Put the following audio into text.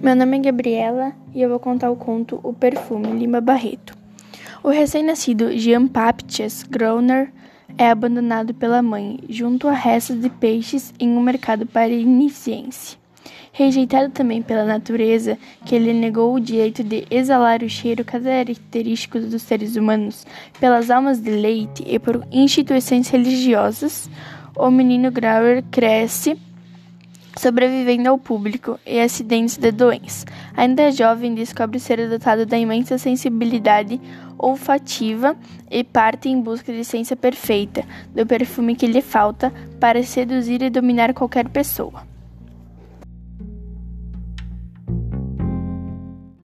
Meu nome é Gabriela e eu vou contar o conto O Perfume, Lima Barreto. O recém-nascido Jean-Baptiste Groner é abandonado pela mãe, junto a restos de peixes em um mercado parisiense. Rejeitado também pela natureza, que lhe negou o direito de exalar o cheiro característico dos seres humanos, pelas almas de leite e por instituições religiosas, o menino Grauer cresce sobrevivendo ao público e acidentes de doença. Ainda jovem, descobre ser dotado da imensa sensibilidade olfativa e parte em busca de ciência perfeita, do perfume que lhe falta para seduzir e dominar qualquer pessoa.